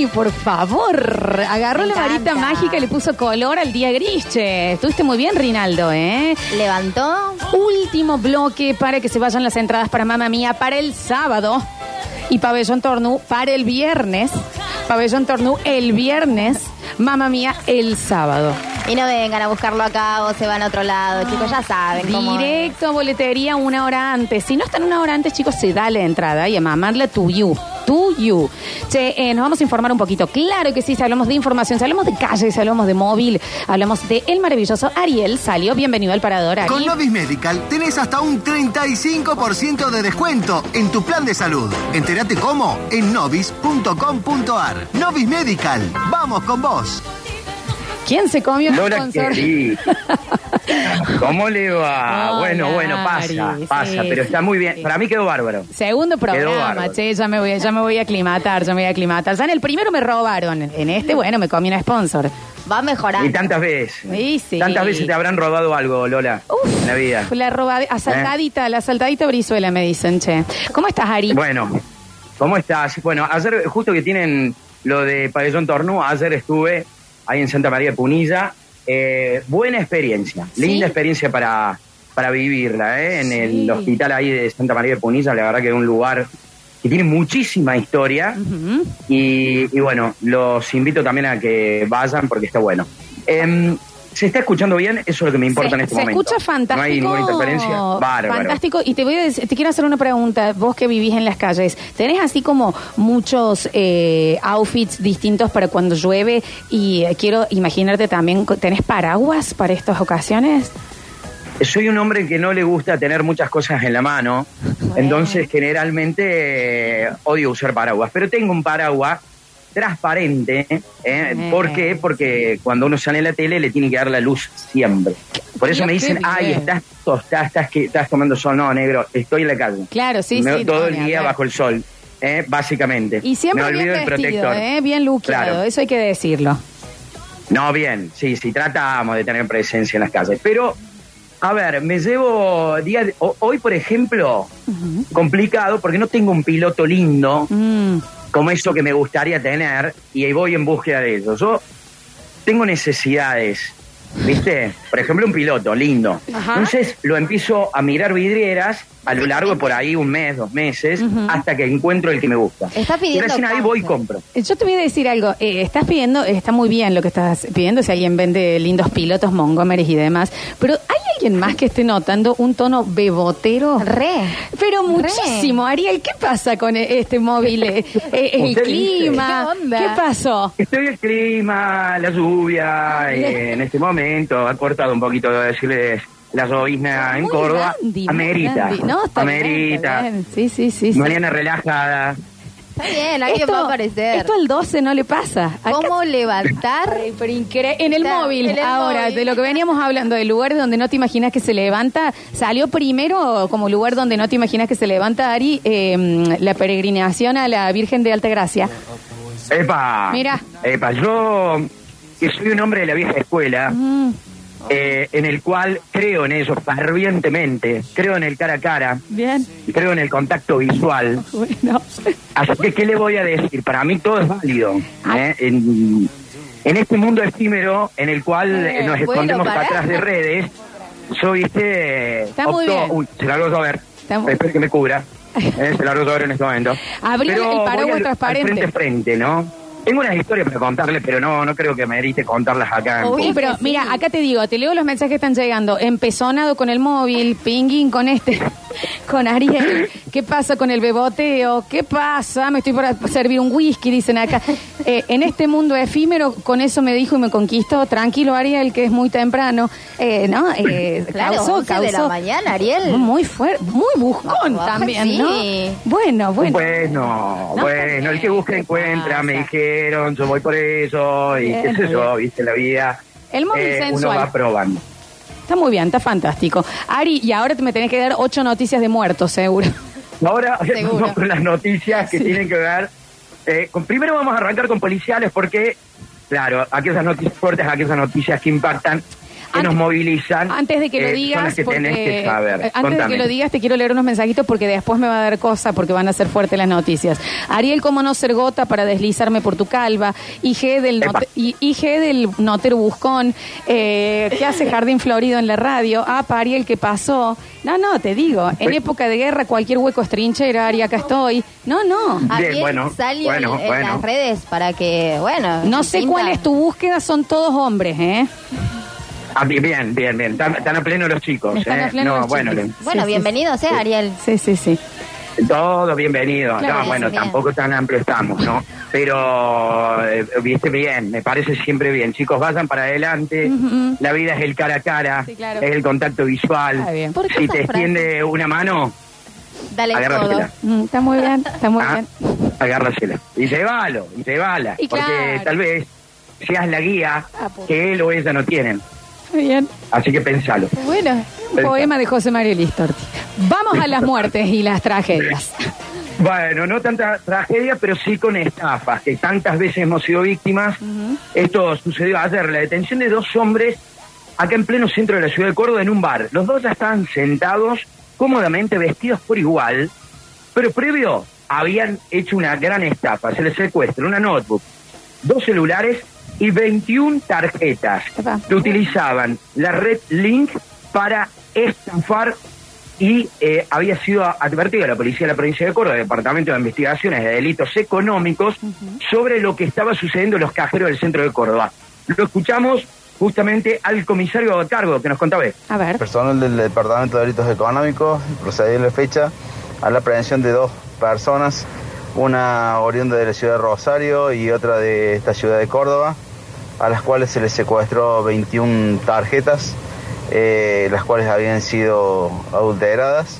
Dani, por favor. Agarró Me la varita encanta. mágica y le puso color al día gris, che. Estuviste muy bien, Rinaldo, ¿eh? Levantó. Último bloque para que se vayan las entradas para Mamma Mía para el sábado. Y Pabellón Tornú para el viernes. Pabellón Tornú el viernes. Mamma Mía el sábado. Y no vengan a buscarlo acá o se van a otro lado, chicos, ya saben cómo. Directo a boletería una hora antes. Si no están una hora antes, chicos, se da la entrada y a mamarla to you. To you. Che, eh, nos vamos a informar un poquito. Claro que sí, si hablamos de información, si hablamos de calle, si hablamos de móvil, hablamos de el maravilloso Ariel Salió. Bienvenido al Parador, Ari. Con Novis Medical tenés hasta un 35% de descuento en tu plan de salud. Entérate cómo en novis.com.ar. Novis Medical, vamos con vos. ¿Quién se comió el Lola sponsor? querida. ¿Cómo le va? Hola, bueno, bueno, pasa, pasa, sí, pero está muy bien. sí. Para mí quedó bárbaro. Segundo programa, che, ya me, voy, ya me voy a aclimatar, ya me voy a aclimatar. Ya en el primero me robaron, en este, bueno, me comí una sponsor. Va a mejorar. Y tantas veces. Sí, sí. Tantas veces te habrán robado algo, Lola, Uf, en la vida. La robada, asaltadita, la asaltadita Brizuela, me dicen, che. ¿Cómo estás, Ari? Bueno, ¿cómo estás? Bueno, ayer, justo que tienen lo de Pabellón Tornú, ayer estuve ahí en Santa María de Punilla. Eh, buena experiencia, Sí. linda experiencia para, para vivirla, ¿eh? En Sí. el hospital ahí de Santa María de Punilla, la verdad que es un lugar que tiene muchísima historia. Y bueno, los invito también a que vayan porque está bueno. Em, ¿Se está escuchando bien? Eso es lo que me importa se, en este se momento. escucha fantástico. No hay ninguna interferencia. Bárbaro. Fantástico. Y te voy a decir- te quiero hacer una pregunta. Vos que vivís en las calles, ¿tenés así como muchos eh, outfits distintos para cuando llueve? Y eh, quiero imaginarte también, ¿tenés paraguas para estas ocasiones? Soy un hombre que no le gusta tener muchas cosas en la mano, Bueno. entonces generalmente eh, odio usar paraguas, pero tengo un paraguas transparente, ¿eh? ¿por qué? Porque cuando uno sale en la tele le tiene que dar la luz siempre. Por eso me dicen, ay, estás tostada, estás, que, estás tomando sol, no, negro, estoy en la calle. Claro, sí, Me- sí. Todo el día bajo el sol, ¿eh? básicamente. Y siempre me bien olvido vestido, protector. ¿eh? bien luqueado, Claro. eso hay que decirlo. No, bien, sí, sí, tratamos de tener presencia en las calles. Pero, a ver, me llevo día de- ho- hoy, por ejemplo, complicado porque no tengo un piloto lindo Mm, como eso que me gustaría tener y ahí voy en búsqueda de eso. Yo tengo necesidades, ¿viste? Por ejemplo, un piloto lindo. Ajá. Entonces lo empiezo a mirar vidrieras a lo largo de por ahí un mes, dos meses, hasta que encuentro el que me gusta. Está y pidiendo recién ahí voy y compro. Yo te voy a decir algo. Eh, estás pidiendo, está muy bien lo que estás pidiendo, si alguien vende lindos pilotos, Montgomery y demás, pero ¿hay alguien más que esté notando un tono bebotero? Re. Pero Re. muchísimo, Ariel, ¿qué pasa con e- este móvil? Eh, eh, el dice. clima, ¿Qué onda? ¿qué pasó? Estoy el clima, la lluvia, eh, en este momento ha cortado un poquito de decirles la llovizna en Córdoba. dandy, muy amerita. No, está bien, amerita. está bien. Sí, sí, sí. sí. Mañana relajada. Está bien, alguien va a aparecer. esto al 12 no le pasa. Acá- ¿Cómo levantar? En el Está, móvil, en el ahora, móvil. de lo que veníamos hablando, de lugares donde no te imaginas que se levanta, salió primero como lugar donde no te imaginas que se levanta, Ari, eh, la peregrinación a la Virgen de Altagracia. Epa. Mira. Epa, yo que soy un hombre de la vieja escuela, Mm, eh, en el cual creo en eso fervientemente, creo en el cara a cara, bien, creo en el contacto visual. bueno. Así que, ¿qué le voy a decir? Para mí todo es válido. Ah. ¿eh? En, en este mundo efímero en el cual Eh, eh, nos bueno, escondemos atrás de redes, yo, viste, Está muy bien. Uy, se largó a ver. Muy- Espero que me cubra. Eh, se largó a ver en este momento. Abrió Pero el voy paraguas al transparente. frente, ¿no? Tengo unas historias para contarle, pero no, no creo que merite contarlas acá. en Uy, público. pero mira, acá te digo, te leo los mensajes que están llegando. Empezonado con el móvil, pinguín con este, con Ariel. ¿Qué pasa con el beboteo? ¿Qué pasa? Me estoy por servir un whisky, dicen acá. Eh, en este mundo efímero, con eso me dijo y me conquistó. Tranquilo, Ariel, que es muy temprano. Eh, ¿No? Eh, Claro, causó, 11 de la causó. mañana, Ariel. Muy fuerte, muy buscón Ah, también, sí. ¿no? Bueno, bueno. Bueno, No, bueno, el que busca ¿qué encuentra, me dijeron, yo voy por eso, y Bien, qué sé yo, viste la vida. El móvil eh, sensual. Uno va probando. Está muy bien, está fantástico. Ari, y ahora te me tenés que dar ocho noticias de muertos, seguro. Ahora Seguro. vamos con las noticias que Sí. tienen que ver. eh, con- primero vamos a arrancar con policiales porque, claro, aquellas noticias fuertes, aquellas noticias que impactan. Que nos movilizan. Antes de que lo eh, son digas, las que porque, tenés que saber. eh, antes Contame. de que lo digas, te quiero leer unos mensajitos porque después me va a dar cosa porque van a ser fuertes las noticias. Ariel, ¿cómo no ser gota para deslizarme por tu calva? IG del, y- IG del notero buscón. Eh, ¿Qué hace Jardín Florido en la radio? Ah, pa, Ariel, ¿qué pasó? No, no, te digo, en Uy. época de guerra cualquier hueco es trinchera, Ari, acá estoy. No, no. Ariel bueno, salió bueno, en, en bueno. las redes para que, bueno. No sé cuál es tu búsqueda, son todos hombres, ¿eh? Ah, bien, bien, bien, bien. Están, están a pleno los chicos. Están eh. a pleno no, los bueno, chicos. le- Bueno, Sí, sí, bienvenido sea, Ariel. Sí, sí, sí. todo bienvenido. Claro, no, bueno, bien. tampoco tan amplio estamos, ¿no? Pero, eh, viste bien, me parece siempre bien. Chicos, vayan para adelante. La vida es el cara a cara, Sí, claro. es el contacto visual. Está bien. ¿Por qué Si te extiende una mano, Dale todo. Mm, está muy bien, está muy Ah, bien. agárrasela. Y llévalo, y llévala. Y porque claro. tal vez seas la guía Ah, por- que él o ella no tienen. Bien. Así que pensalo. Bueno, un Pensá. poema de José Mario Listorti. Vamos a las muertes y las tragedias. Bueno, no tanta tragedia, pero sí con estafas, que tantas veces hemos sido víctimas. Esto sucedió ayer, la detención de dos hombres acá en pleno centro de la ciudad de Córdoba en un bar. Los dos ya estaban sentados, cómodamente vestidos por igual, pero previo habían hecho una gran estafa. Se les secuestra una notebook, dos celulares y 21 tarjetas que utilizaban la red Link para estafar y eh, había sido advertida la policía de la provincia de Córdoba, el Departamento de Investigaciones de Delitos Económicos, sobre lo que estaba sucediendo en los cajeros del centro de Córdoba. Lo escuchamos justamente al comisario a cargo que nos contaba. A ver. Personal del Departamento de Delitos Económicos procedió en la fecha a la aprehensión de dos personas, una oriunda de la ciudad de Rosario y otra de esta ciudad de Córdoba, a las cuales se les secuestró 21 tarjetas, eh, las cuales habían sido adulteradas,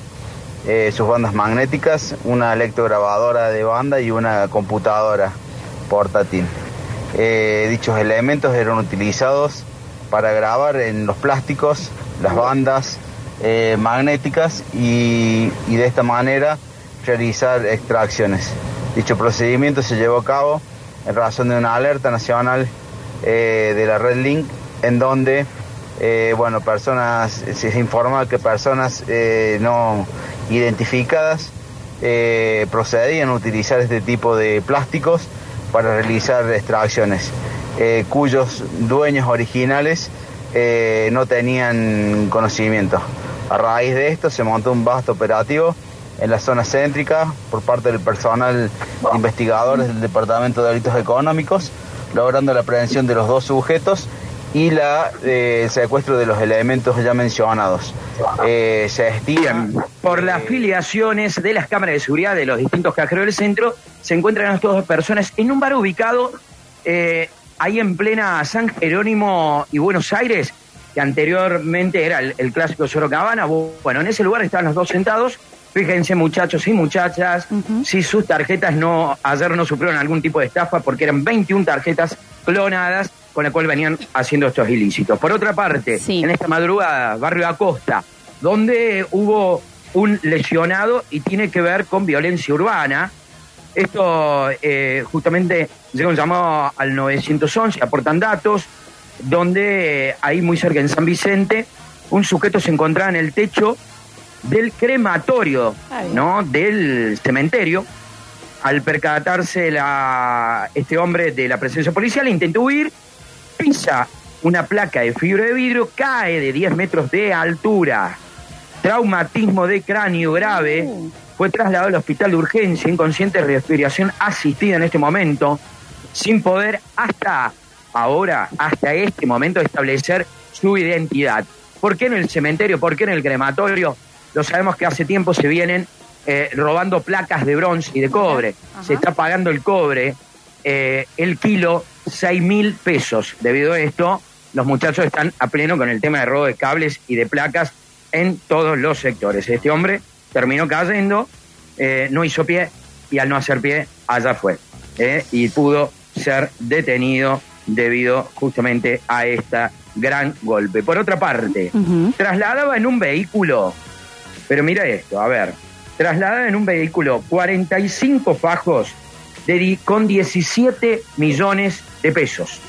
eh, sus bandas magnéticas, una electrograbadora de banda y una computadora portátil. Eh, dichos elementos eran utilizados para grabar en los plásticos las bandas magnéticas y de esta manera realizar extracciones. Dicho procedimiento se llevó a cabo en razón de una alerta nacional eh, de la red Link en donde eh, bueno, personas, se informa que personas eh, no identificadas procedían a utilizar este tipo de plásticos para realizar extracciones, cuyos dueños originales no tenían conocimiento. A raíz de esto se montó un vasto operativo en la zona céntrica por parte del personal investigadores del Departamento de Delitos Económicos, logrando la prevención de los dos sujetos y la, eh, el secuestro de los elementos ya mencionados. Eh, se estima... Bien, por las filiaciones de las cámaras de seguridad de los distintos cajeros del centro, se encuentran estas dos personas en un bar ubicado eh, ahí en plena San Jerónimo y Buenos Aires, que anteriormente era el, el clásico Sorocabana. Bueno, en ese lugar estaban los dos sentados. Fíjense, muchachos y muchachas, si sus tarjetas no ayer no sufrieron algún tipo de estafa, porque eran 21 tarjetas clonadas con la cual venían haciendo estos ilícitos. Por otra parte, Sí. en esta madrugada, barrio Acosta, donde hubo un lesionado y tiene que ver con violencia urbana. Esto eh, justamente llega un llamado al 911, aportan datos, donde eh, ahí muy cerca en San Vicente, un sujeto se encontraba en el techo del crematorio. ¿no? Del cementerio. Al percatarse la, este hombre de la presencia policial, intentó huir, pisa una placa de fibra de vidrio, cae de 10 metros de altura, traumatismo de cráneo grave, Uh. fue trasladado al hospital de urgencia, inconsciente de respiración asistida en este momento, sin poder hasta ahora, hasta este momento, establecer su identidad. ¿Por qué en el cementerio? ¿Por qué en el crematorio? Lo sabemos que hace tiempo se vienen eh, robando placas de bronce y de cobre. Ajá. Se está pagando el cobre, eh, el kilo, 6 mil pesos. Debido a esto, los muchachos están a pleno con el tema de robo de cables y de placas en todos los sectores. Este hombre terminó cayendo, eh, no hizo pie y al no hacer pie, allá fue. y pudo ser detenido debido justamente a esta gran golpe. Por otra parte, trasladaba en un vehículo, pero mira esto, a ver, trasladaba en un vehículo 45 fajos de con 17 millones de pesos.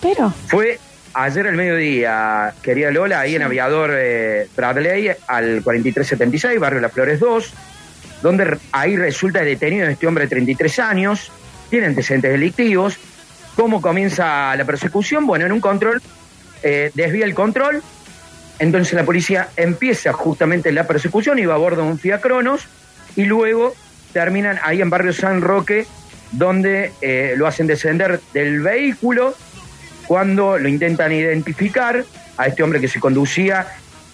Pero, Fue ayer al mediodía, querida Lola, ahí en Aviador eh, Bradley, al 4376, barrio Las Flores 2, donde ahí resulta detenido este hombre de 33 años, tiene antecedentes delictivos. ¿Cómo comienza la persecución? Bueno, en un control, eh, desvía el control, entonces la policía empieza justamente la persecución, iba a bordo de un Fiat Cronos y luego terminan ahí en barrio San Roque, donde eh, lo hacen descender del vehículo cuando lo intentan identificar a este hombre que se conducía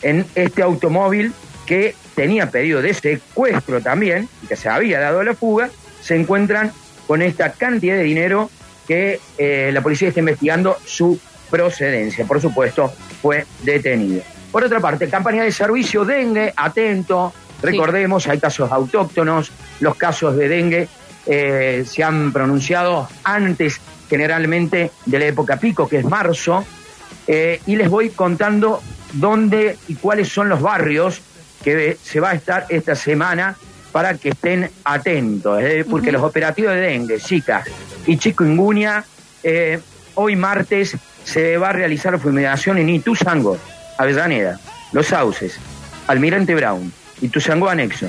en este automóvil que tenía pedido de secuestro también y que se había dado la fuga, se encuentran con esta cantidad de dinero que eh, la policía está investigando su procedencia. Por supuesto, fue detenido. Por otra parte, campaña de servicio dengue, atento, recordemos, hay casos autóctonos, los casos de dengue eh, se han pronunciado antes generalmente de la época pico, que es marzo, eh, y les voy contando dónde y cuáles son los barrios que se va a estar esta semana para que estén atentos, eh, porque los operativos de dengue, Zika y chikungunya, eh, hoy martes se va a realizar fumigación en Ituzango, Avellaneda, Los Sauces, Almirante Brown, Ituzango Anexo,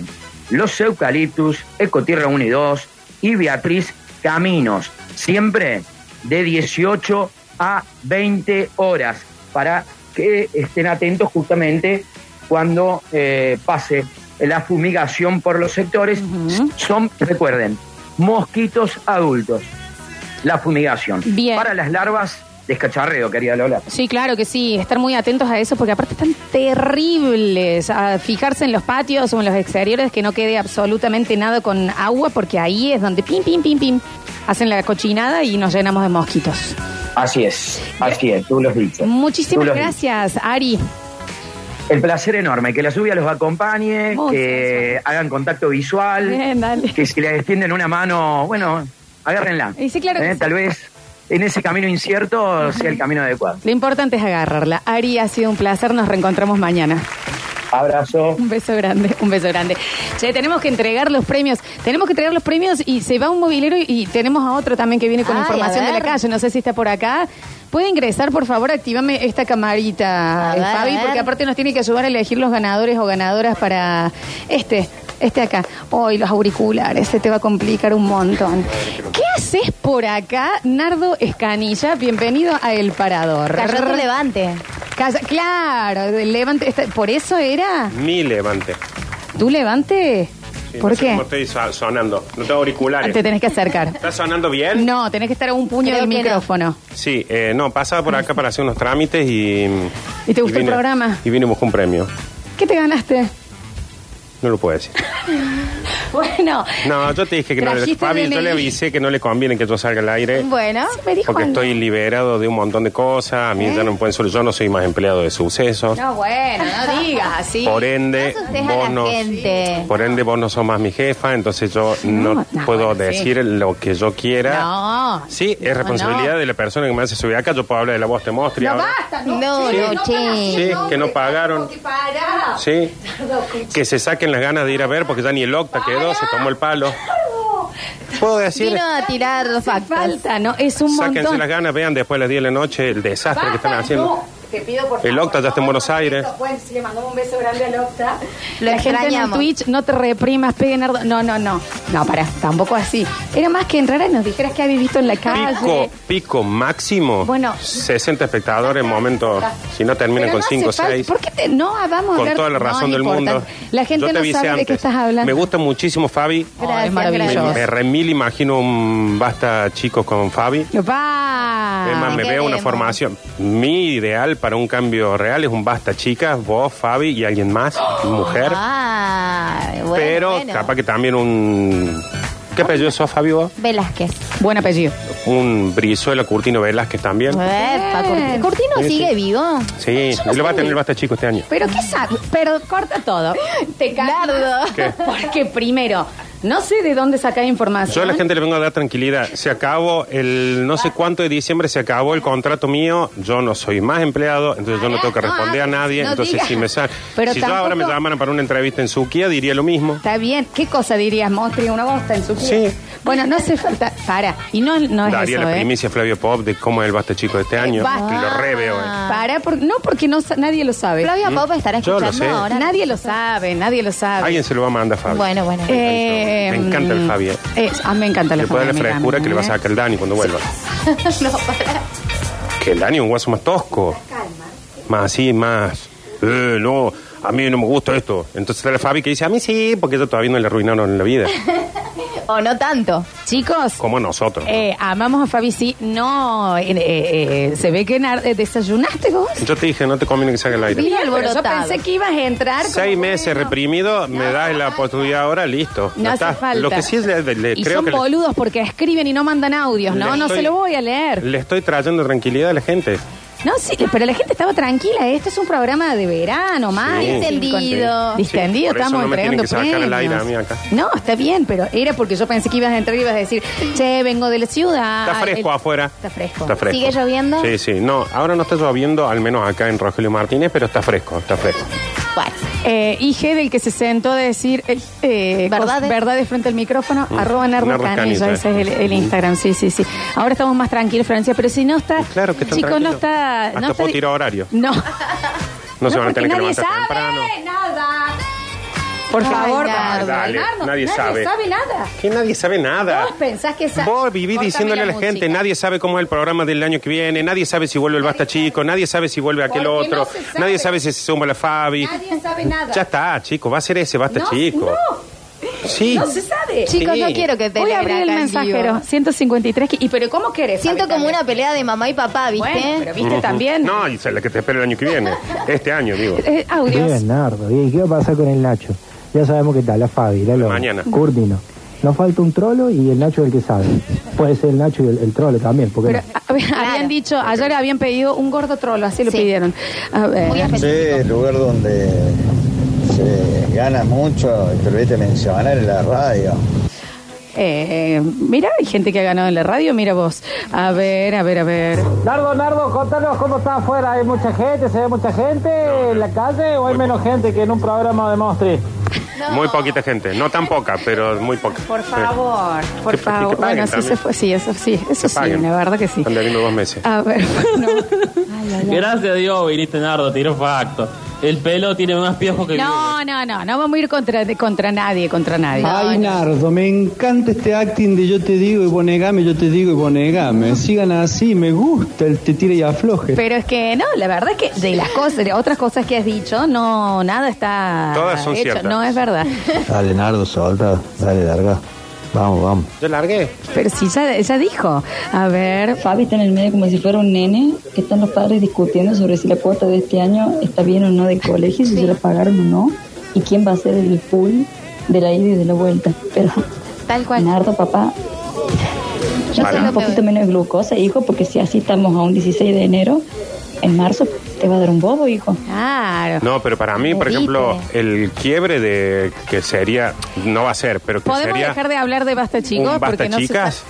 Los Eucaliptus, Ecotierra 1 y 2 y Beatriz Caminos, siempre de 18 a 20 horas, para que estén atentos justamente cuando eh, pase la fumigación por los sectores. Son, recuerden, mosquitos adultos, la fumigación. Bien. Para las larvas, descacharreo, querida Lola. Sí, claro que sí, estar muy atentos a eso porque aparte están terribles. A fijarse en los patios o en los exteriores que no quede absolutamente nada con agua porque ahí es donde pim, pim, pim, pim, hacen la cochinada y nos llenamos de mosquitos. Así es, así es, tú lo has dicho. Muchísimas gracias, Ari. El placer enorme, que la lluvia los acompañe, Muchas que hagan contacto visual, Bien, que si les extienden una mano, bueno, agárrenla. Y sí, claro que Eh, sí. Tal vez en ese camino incierto sea el camino adecuado. Lo importante es agarrarla. Ari, ha sido un placer, nos reencontramos mañana. Abrazo. Un beso grande, un beso grande. Che, tenemos que entregar los premios. Tenemos que entregar los premios y se va un movilero y, tenemos a otro también que viene con Ay, información de la calle. No sé si está por acá. ¿Puede ingresar, por favor? Actívame esta camarita, eh, ver, Fabi, porque aparte nos tiene que ayudar a elegir los ganadores o ganadoras para este. Este acá. Hoy los auriculares, se te va a complicar un montón. ¿Qué haces por acá, Nardo Escanilla? Bienvenido a El Parador. Cayó tu levante. Calla- claro, levante. esta- ¿Por eso era? Mi levante. ¿Tú levante? Sí, ¿Por no sé qué? cómo estoy so- sonando. No tengo auriculares. Te tenés que acercar. ¿Está sonando bien? No, tenés que estar a un puño Creo del que no. micrófono. Sí, eh, no, pasaba por acá para hacer unos trámites y... ¿Y te gustó el programa? Y vine y busqué un premio. ¿Qué te ganaste? No lo puedo decir. Bueno. No, yo te dije que no le... Fabi, yo le avisé que no le conviene que yo salga al aire. Bueno, Sí, me dijo Porque estoy liberado de un montón de cosas. A mí ¿Eh? ya no me pueden solo. Yo no soy más empleado de sucesos. No, bueno, no digas así. Por ende, No vos no, por ende, vos no sos más mi jefa, entonces yo no, No, no, puedo bueno, sí. decir lo que yo quiera. No. Sí, es No, responsabilidad no. de la persona que me hace subir acá. Yo puedo hablar de la voz de Mostria. No ahora. basta, no. No, che, Sí, que no pagaron. que. Sí, que se saquen las ganas de ir a ver porque ya ni el octa quedó, se tomó el palo. Puedo decir, vino a tirar falta, ¿no? Es un sáquense montón. las ganas, vean después de las 10 de la noche el desastre que están haciendo. Te pido por El favor, Octa ya está en no, Buenos no, Aires. Bueno, sí, le mandamos un beso grande al Octa. Lo la gente en el extrañamos. Twitch, no te reprimas, pegue Nardo. No, no, no. No, para, tampoco así. Era más que entrar y nos dijeras que habías visto en la calle. Pico, pico máximo, Bueno. 60 espectadores en momento, si no terminan Pero con no 5 o hace falta- 6. ¿Por qué te- no ah, vamos a Con hablar? toda la razón no del importa. mundo. La gente te no avisé sabe de qué estás hablando. Me gusta muchísimo Fabi. Oh, es Gracias, maravilloso. Me, me remil imagino un basta chicos con Fabi. Es más, me ¿qué veo una queremos? formación. Mi ideal para un cambio real es un basta chicas, vos, Fabi y alguien más, mujer. Ah, bueno, pero bueno. capaz que también un. ¿Qué apellido sos, Fabi, vos? Velázquez. Buen apellido. Un Brizuela Curtino Velázquez también. Epa, Curti- Curtino Sí, sigue sí. vivo. Sí, lo va a tener el basta chico este año. Pero qué sa- Pero corta todo. Te. ¿Qué? Porque primero, no sé de dónde sacar información. Yo a la gente le vengo a dar tranquilidad. Se acabó el no sé cuánto de diciembre, se acabó el contrato mío. Yo no soy más empleado, entonces yo no tengo que responder a no, nadie. no entonces, digas. si me sa- Pero si yo ahora me llamaran para una entrevista en Suquía, diría lo mismo. Está bien. ¿Qué cosa dirías, Mostri? Una bosta en su Sí. Bueno, no hace falta. Para. Y no, no es Daría eso, la ¿eh? primicia a Flavio Pop de cómo es el basta chico de este año. basta. Lo re veo, eh. Para, por- no porque no, sa- nadie lo sabe. Flavia Pop estará Yo lo escuchando sé. ahora. Nadie lo sabe, nadie lo sabe. Alguien se lo va a mandar a Fabio. Bueno, bueno. Eh, Me encanta el Fabi, eh. eh, a mí me encanta el Le puede dar la frescura que le va a sacar el Dani cuando vuelva. no, para. Que el Dani es un guaso más tosco. Más así, más. Eh, no, a mí no me gusta esto. Entonces está el Fabi que dice, a mí sí, porque ellos todavía no le arruinaron en la vida. O no tanto. Chicos, Como nosotros. eh, amamos a Fabi, sí. No, eh, eh, eh, se ve que nar- desayunaste vos. Yo te dije, no te conviene que salga el aire. Pero yo alborotado. pensé que ibas a entrar. como, Seis meses bueno. reprimido, me das la oportunidad ahora, listo. No Ya hace está. falta. Lo que sí es, le, le- y creo son que le, boludos porque escriben y no mandan audios. Le No, no estoy- se lo voy a leer. le estoy trayendo tranquilidad a la gente. No, sí, pero la gente estaba tranquila. Este es un programa de verano, más. Distendido. Distendido, Sí, por eso estamos no me tienen entregando que sacar al aire premios. a mí acá. No, está bien, pero era porque yo pensé que ibas a entrar y ibas a decir, che, vengo de la ciudad. Está fresco El- afuera. Está fresco. Está fresco. ¿Sigue lloviendo? Sí, sí. No, ahora no está lloviendo, al menos acá en Rogelio Martínez, pero está fresco, está fresco. Bueno. Eh, IG del que se sentó a decir eh, eh, ¿Verdades? verdades frente al micrófono, Mm. arroba Nardo Nardo Canilla, Canilla. ese es el, el Instagram, sí, sí, sí. Ahora estamos más tranquilos, Francia, pero si no está, Claro que están chicos, no está... Hasta no está puedo tirar horario. No. No, se van a tener que nadie levantar sabe temprano. nada. Por favor. Dale, Nardo, nadie sabe. nada. Que nadie sabe nada. Vos pensás que sa- Vos vivís diciéndole a la gente, nadie sabe cómo es el programa del año que viene, nadie sabe si vuelve el Basta Chico, nadie sabe si vuelve aquel Porque otro, sabe. nadie sabe si se suma la Fabi. Nadie sabe nada. Ya está, chico, va a ser ese Basta No, Chico. no. Sí. No se sabe. Chicos, Sí. no quiero que te Voy a abrir el mensajero. vivo. 153. que- ¿Y pero cómo querés? Siento como también? una pelea de mamá y papá, ¿viste? Bueno, pero viste también. No, y la que te espera el año que viene. Este año, digo. Eh, audios. Bien, Nardo. ¿Y qué va a pasar con el Nacho? Ya sabemos que está la Fabi, la Lola. Mañana. Curtino. Nos falta un trolo y el Nacho es el que sabe. Puede ser el Nacho y el, el trolo también, porque Pero a ver, habían dicho, ayer habían pedido un gordo trolo, así lo Sí. pidieron. A ver. Muy Sí, el lugar donde se gana mucho, te olvidaste mencionar en la radio. Eh, mira, hay gente que ha ganado en la radio, mira vos. A ver, a ver, a ver. Nardo, Nardo, contanos cómo está afuera. ¿Hay mucha gente? ¿Se ve mucha gente en la calle o hay menos gente que en un programa de Mostri? Muy poquita gente. No tan poca, pero muy poca. Por Sí. favor, por Que- que favor. paguen bueno, sí se fue, sí, eso sí, eso Que sí, la verdad que sí. Debiendo dos meses. A ver, bueno. Gracias a Dios viniste Nardo, tiró facto. El pelo tiene más piojos que No, no, no, no vamos a ir contra, de- contra nadie, contra nadie. Ay, Nardo, me encanta este acting de yo te digo y vos negame, yo te digo y vos negame. Sigan así, me gusta el te tire y afloje. Pero es que no, la verdad es que de las cosas, de otras cosas que has dicho, no, nada está Todas son hecho. ciertas. No es verdad. Dale, Nardo, solta. Dale, larga. Vamos, vamos. Yo largué. Pero sí, ya, ya dijo. A ver, Fabi está en el medio como si fuera un nene, que están los padres discutiendo sobre si la cuota de este año está bien o no de colegio, si se la pagaron o no, y quién va a ser el full de la ida y de la vuelta. Pero, Tal cual. Nardo, papá, Vale. tengo un poquito menos de glucosa, hijo, porque si así estamos a un 16 de enero, en marzo te va a dar un bobo, hijo. claro. No, pero para mí, por ejemplo, el quiebre de que sería, no va a ser, pero que ¿Podemos sería dejar de hablar de Basta Chicos? un basta porque no se chicas.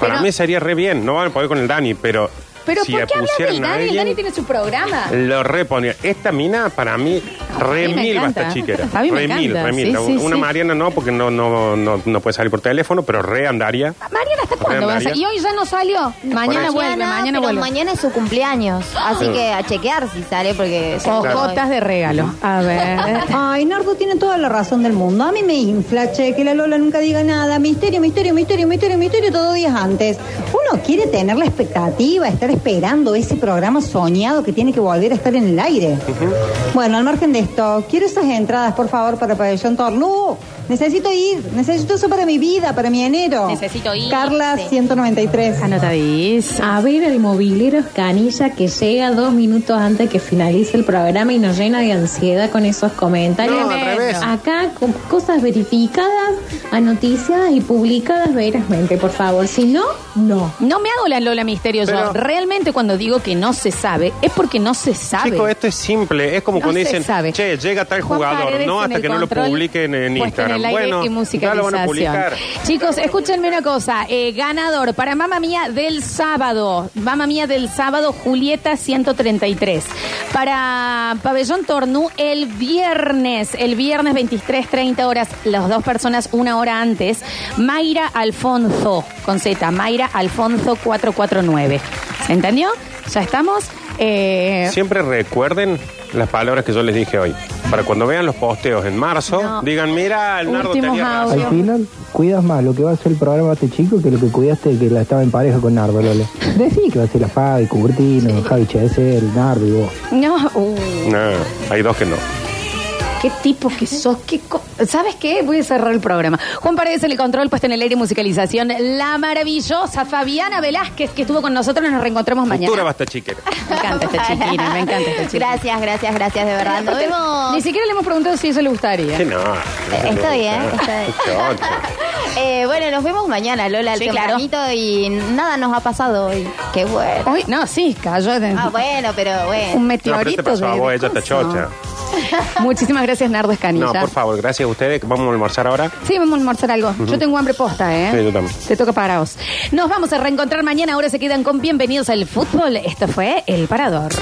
Para Pero- mí sería re bien, no van a poder con el Dani, pero, Pero si ¿por qué hablas del Dani? El Dani tiene su programa. lo reponía. Esta mina, para mí, re a mí me mil encanta. basta chiquera. A mí me Re mil, encanta, re mil. sí, sí, Una sí. Mariana no, porque no, no, no, no puede salir por teléfono, pero re andaría. Mariana, ¿hasta cuándo va a ser? Y hoy ya no salió. Mañana vuelve, mañana pero vuelve. mañana es su cumpleaños. Así Sí. que a chequear si sale porque... seguro Ojotas de regalo. A ver. Ay, Nardo tiene toda la razón del mundo. A mí me infla, che, que la Lola nunca diga nada. Misterio, misterio, misterio, misterio, misterio, todos días antes. Uno quiere tener la expectativa, estar esperando ese programa soñado que tiene que volver a estar en el aire. Bueno, al margen de esto, quiero esas entradas, por favor, para Pabellón Torlú. Necesito ir, necesito eso para mi vida, para mi enero. Necesito ir, Carla, sí. 193. Anotadís. A ver el movilero Canilla que llega dos minutos antes que finalice el programa y nos llena de ansiedad con esos comentarios. No, al revés. Acá con cosas verificadas, anoticiadas y publicadas verazmente, por favor. Si no, no. No me hago la Lola Misterio Pero- yo. Realmente cuando digo que no se sabe, es porque no se sabe. Chicos, esto es simple. Es como No cuando se dicen, sabe. Che, llega tal Juan jugador, Paredes no hasta que no lo control, publiquen en puesto Instagram. En el aire bueno, y ya lo van a publicar. Chicos, escúchenme una cosa. eh, ganador para Mamma Mía del sábado. Mamma Mía del sábado, Julieta 133. Para Pabellón Tornú el viernes. El viernes 23, 30 horas. Las dos personas una hora antes. Mayra Alfonso, con Z. Mayra Alfonso 449. ¿Se entendió? Ya estamos. Eh, Siempre recuerden las palabras que yo les dije hoy. Para cuando vean los posteos en marzo, No. digan, mira, el nardo Últimos tenía razón. audios. Al final, cuidas más lo que va a ser el programa de este chico que lo que cuidaste que la estaba en pareja con Nardo, Lola. Decí que va a ser la Fabi, Cubertino, Javi Chesel, Nardo y vos. no. uh. No, hay dos que no. ¿Qué tipo que sos? ¿Qué co- ¿Sabes qué? Voy a cerrar el programa. Juan Paredes en el control, puesto en el aire y musicalización. La maravillosa Fabiana Velázquez, que estuvo con nosotros. Nos reencontramos mañana. Futura basta chiquera. Me encanta esta chiquina, me encanta esta chiquina. Gracias, gracias, gracias, de verdad. Nos Aparte, vemos. Ni siquiera le hemos preguntado si eso le gustaría. Que no. Está bien, está bien. Eh, bueno, nos vemos mañana, Lola, al Sí, claro. tempranito y nada nos ha pasado hoy. Qué bueno. Hoy, no, sí, cayó de Ah, bueno, pero un bueno. No, pero meteorito. te pasó a de- vos, ella está chocha. Muchísimas gracias, Nardo Escanilla. No, por favor, gracias a ustedes. Vamos a almorzar ahora. Sí, vamos a almorzar algo. Yo tengo hambre posta, ¿eh? Sí, yo también. Te toca paraos. Nos vamos a reencontrar mañana. Ahora se quedan con bienvenidos al fútbol. Esto fue El Parador.